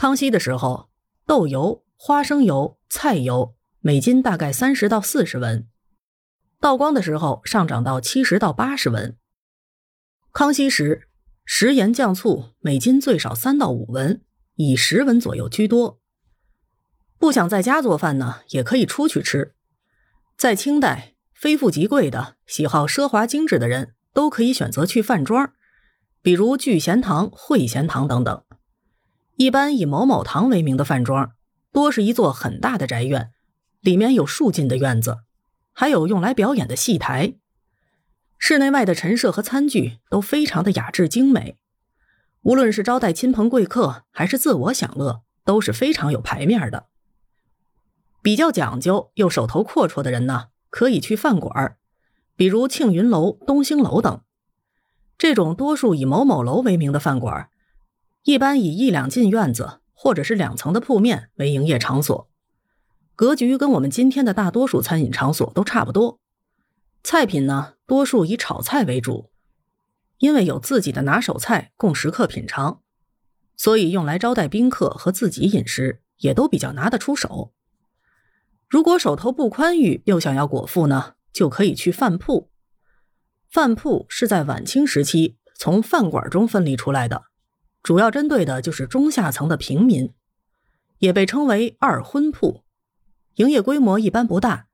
康熙的时候，豆油、花生油、菜油每斤大概三十到四十文；道光的时候上涨到七十到八十文。康熙时，食盐酱醋每斤最少三到五文，以十文左右居多。不想在家做饭呢，也可以出去吃。在清代，非富即贵的、喜好奢华精致的人都可以选择去饭庄，比如聚贤堂、会贤堂等等。一般以某某堂为名的饭庄，多是一座很大的宅院，里面有数进的院子，还有用来表演的戏台。室内外的陈设和餐具都非常的雅致精美，无论是招待亲朋贵客，还是自我享乐，都是非常有排面的。比较讲究又手头阔绰的人呢，可以去饭馆比如庆云楼、东兴楼等。这种多数以某某楼为名的饭馆，一般以一两进院子或者是两层的铺面为营业场所，格局跟我们今天的大多数餐饮场所都差不多。菜品呢，多数以炒菜为主，因为有自己的拿手菜供食客品尝，所以用来招待宾客和自己饮食也都比较拿得出手。如果手头不宽裕又想要果腹呢，就可以去饭铺。饭铺是在晚清时期从饭馆中分离出来的，主要针对的就是中下层的平民，也被称为二荤铺，营业规模一般不大，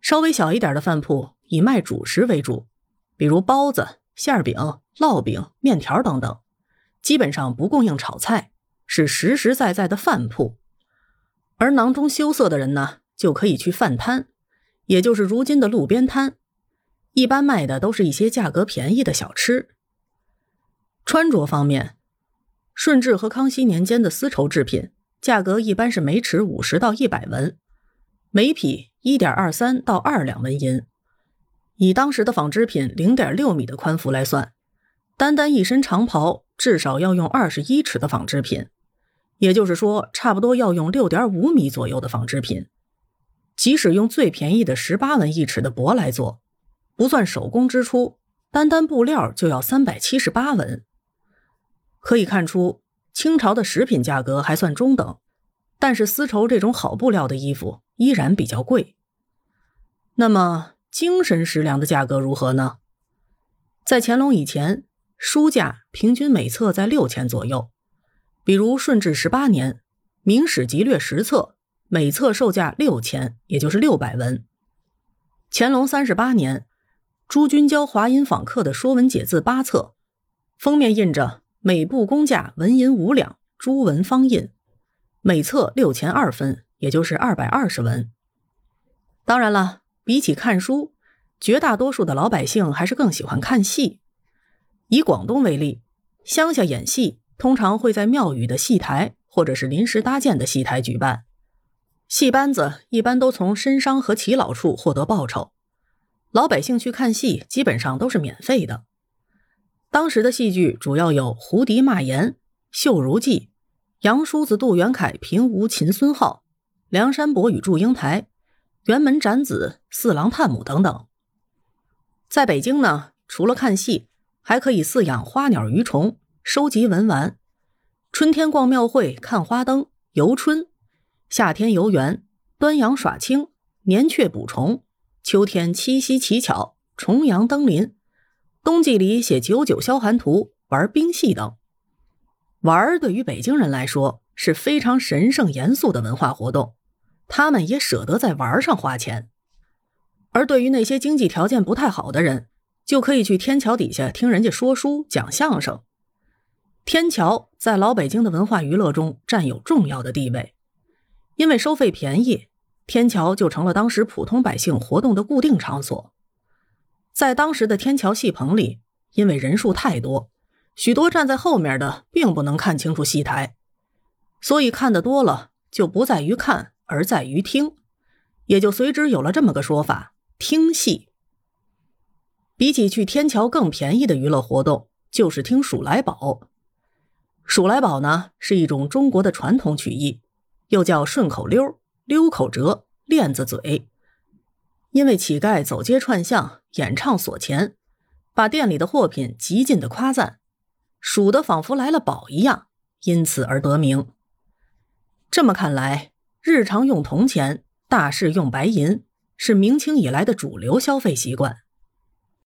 稍微小一点的饭铺。以卖主食为主，比如包子、馅饼、烙饼、面条等等，基本上不供应炒菜，是实实在在的饭铺。而囊中羞涩的人呢，就可以去饭摊，也就是如今的路边摊，一般卖的都是一些价格便宜的小吃。穿着方面，顺治和康熙年间的丝绸制品价格一般是每尺五十到一百文，每匹一点二三到二两纹银。以当时的纺织品零点六米的宽幅来算，单单一身长袍至少要用二十一尺的纺织品，也就是说，差不多要用六点五米左右的纺织品。即使用最便宜的十八文一尺的帛来做，不算手工支出，单单布料就要三百七十八文。可以看出，清朝的食品价格还算中等，但是丝绸这种好布料的衣服依然比较贵。那么。精神食粮的价格如何呢？在乾隆以前，书价平均每册在六千左右。比如顺治十八年，《明史集略》十册，每册售价六千，也就是六百文。乾隆三十八年，朱君娇华阴访客的《说文解字》八册，封面印着每部工价纹银五两，朱文方印，每册六钱二分，也就是二百二十文。当然了。比起看书，绝大多数的老百姓还是更喜欢看戏。以广东为例，乡下演戏通常会在庙宇的戏台或者是临时搭建的戏台举办，戏班子一般都从绅商和耆老处获得报酬。老百姓去看戏基本上都是免费的。当时的戏剧主要有《胡迪骂言》《绣如记》《杨叔子杜元凯平吴秦孙浩》《梁山伯与祝英台》。辕门斩子、四郎探母等等，在北京呢，除了看戏，还可以饲养花鸟鱼虫，收集文玩。春天逛庙会看花灯游春，夏天游园，端阳耍青，年雀捕虫，秋天七夕乞巧，重阳登临，冬季里写九九消寒图，玩冰戏等。玩对于北京人来说是非常神圣严肃的文化活动。他们也舍得在玩上花钱，而对于那些经济条件不太好的人，就可以去天桥底下听人家说书、讲相声。天桥在老北京的文化娱乐中占有重要的地位，因为收费便宜，天桥就成了当时普通百姓活动的固定场所。在当时的天桥戏棚里，因为人数太多，许多站在后面的并不能看清楚戏台，所以看得多了就不在于看。而在于听，也就随之有了这么个说法：听戏。比起去天桥更便宜的娱乐活动，就是听数来宝。数来宝呢，是一种中国的传统曲艺，又叫顺口溜、溜口折、链子嘴。因为乞丐走街串巷演唱索钱，把店里的货品极尽的夸赞，数得仿佛来了宝一样，因此而得名。这么看来，日常用铜钱，大事用白银，是明清以来的主流消费习惯。